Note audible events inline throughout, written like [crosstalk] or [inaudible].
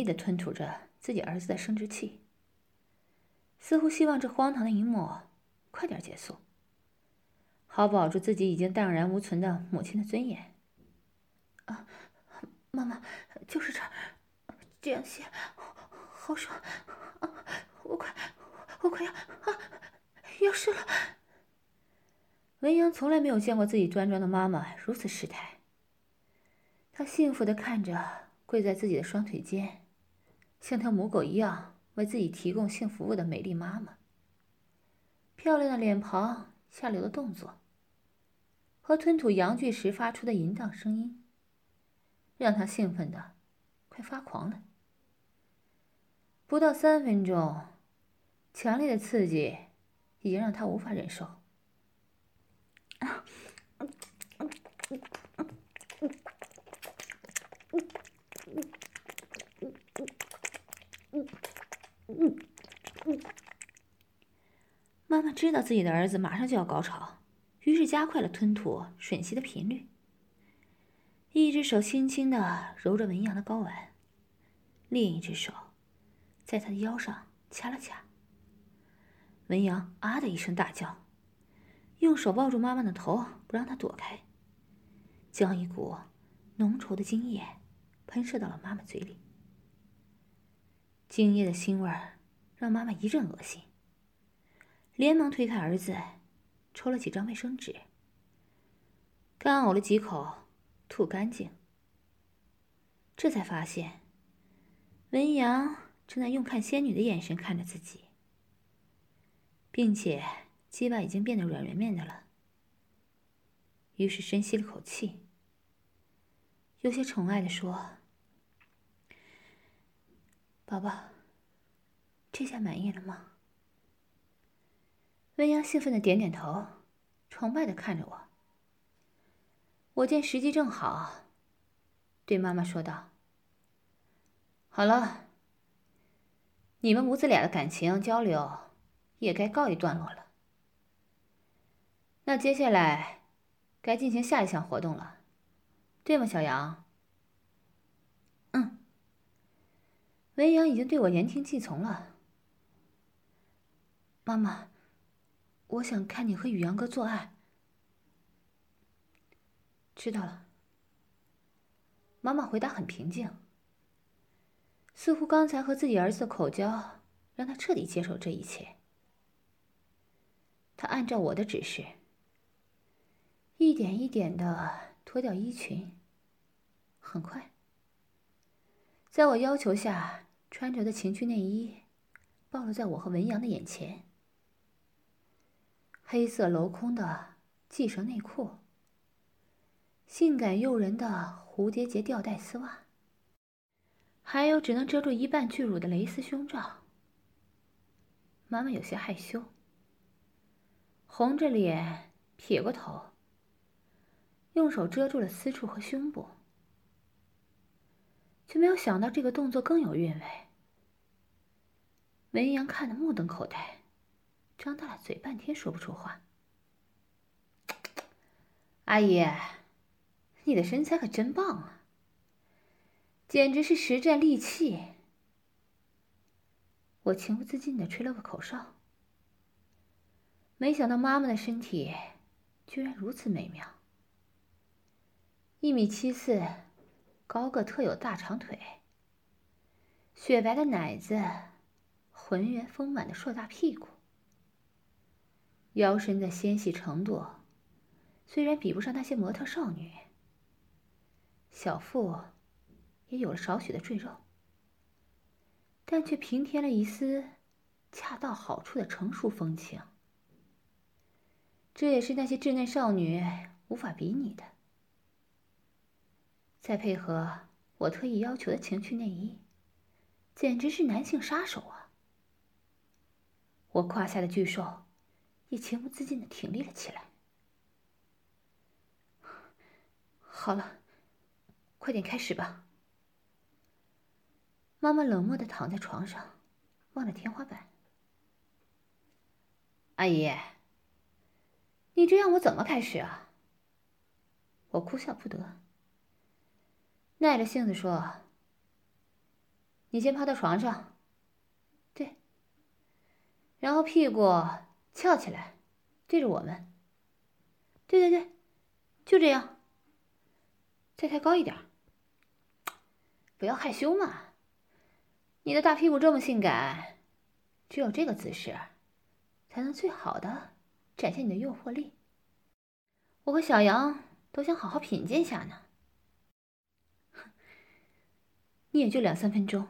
力的吞吐着自己儿子的生殖器，似乎希望这荒唐的一幕快点结束，好保住自己已经荡然无存的母亲的尊严。啊，妈妈，就是这儿，这样写，好爽！啊，我快，我快要啊，要射了！文阳从来没有见过自己端庄的妈妈如此失态。他幸福的看着跪在自己的双腿间，像条母狗一样为自己提供性服务的美丽妈妈。漂亮的脸庞，下流的动作，和吞吐阳具时发出的淫荡声音，让他兴奋的快发狂了。不到三分钟，强烈的刺激已经让他无法忍受。[laughs] 妈妈知道自己的儿子马上就要高潮，于是加快了吞吐吮吸的频率。一只手轻轻的揉着文阳的睾丸，另一只手在他的腰上掐了掐。文阳啊的一声大叫，用手抱住妈妈的头，不让她躲开，将一股浓稠的精液喷射到了妈妈嘴里。精液的腥味让妈妈一阵恶心，连忙推开儿子，抽了几张卫生纸，干呕了几口，吐干净。这才发现，文阳正在用看仙女的眼神看着自己，并且鸡巴已经变得软绵绵的了。于是深吸了口气，有些宠爱的说。宝宝，这下满意了吗？温阳兴奋的点点头，崇拜的看着我。我见时机正好，对妈妈说道：“好了，你们母子俩的感情交流也该告一段落了。那接下来该进行下一项活动了，对吗，小杨？”文阳已经对我言听计从了。妈妈，我想看你和宇阳哥做爱。知道了。妈妈回答很平静，似乎刚才和自己儿子的口交让他彻底接受这一切。他按照我的指示，一点一点的脱掉衣裙。很快，在我要求下。穿着的情趣内衣暴露在我和文阳的眼前，黑色镂空的系绳内裤，性感诱人的蝴蝶结吊带丝袜，还有只能遮住一半巨乳的蕾丝胸罩。妈妈有些害羞，红着脸撇过头，用手遮住了私处和胸部。却没有想到这个动作更有韵味。文阳看得目瞪口呆，张大了嘴，半天说不出话。阿姨，你的身材可真棒啊，简直是实战利器。我情不自禁的吹了个口哨。没想到妈妈的身体居然如此美妙，一米七四。高个特有大长腿，雪白的奶子，浑圆丰满的硕大屁股，腰身的纤细程度，虽然比不上那些模特少女，小腹也有了少许的赘肉，但却平添了一丝恰到好处的成熟风情，这也是那些稚嫩少女无法比拟的。再配合我特意要求的情趣内衣，简直是男性杀手啊！我胯下的巨兽也情不自禁的挺立了起来。好了，快点开始吧。妈妈冷漠的躺在床上，望着天花板。阿姨，你这让我怎么开始啊？我哭笑不得。耐着性子说：“你先趴到床上，对，然后屁股翘起来，对着我们。对对对，就这样。再抬高一点，不要害羞嘛。你的大屁股这么性感，只有这个姿势，才能最好的展现你的诱惑力。我和小杨都想好好品鉴下呢。哼 [laughs] 你也就两三分钟，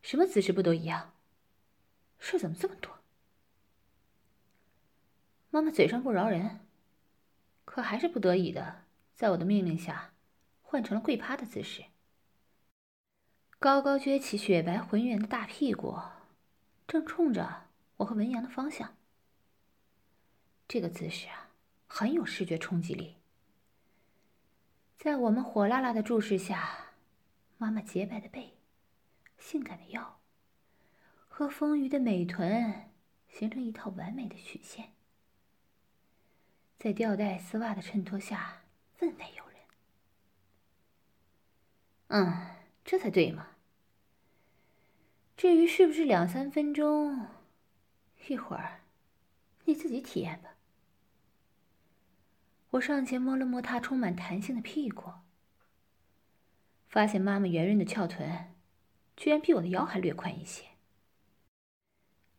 什么姿势不都一样？事怎么这么多？妈妈嘴上不饶人。可还是不得已的，在我的命令下，换成了跪趴的姿势。高高撅起雪白浑圆的大屁股，正冲着我和文阳的方向。这个姿势啊，很有视觉冲击力。在我们火辣辣的注视下，妈妈洁白的背、性感的腰和丰腴的美臀，形成一套完美的曲线。在吊带丝袜的衬托下，分外诱人。嗯，这才对嘛。至于是不是两三分钟，一会儿你自己体验吧。我上前摸了摸她充满弹性的屁股，发现妈妈圆润的翘臀，居然比我的腰还略宽一些。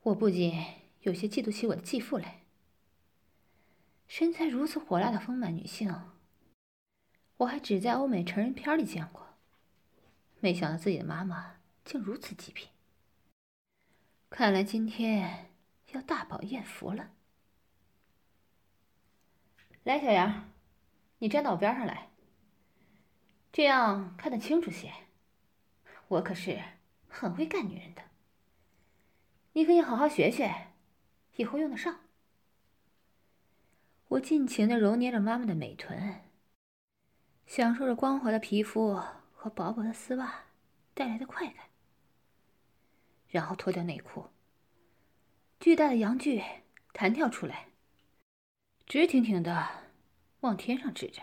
我不禁有些嫉妒起我的继父来。身材如此火辣的丰满女性，我还只在欧美成人片里见过。没想到自己的妈妈竟如此极品。看来今天要大饱眼福了。来，小杨，你站到我边上来，这样看得清楚些。我可是很会干女人的，你可以好好学学，以后用得上。我尽情的揉捏着妈妈的美臀，享受着光滑的皮肤和薄薄的丝袜带来的快感。然后脱掉内裤，巨大的阳具弹跳出来，直挺挺的往天上指着。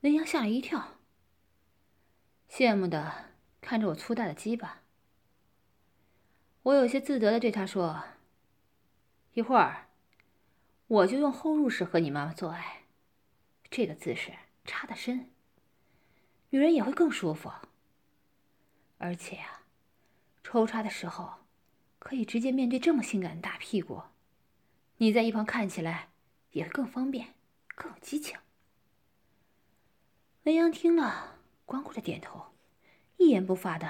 文阳吓了一跳，羡慕的看着我粗大的鸡巴。我有些自得的对他说：“一会儿。”我就用后入式和你妈妈做爱，这个姿势插的深，女人也会更舒服。而且啊，抽插的时候可以直接面对这么性感的大屁股，你在一旁看起来也会更方便，更有激情。文阳听了，光顾着点头，一言不发的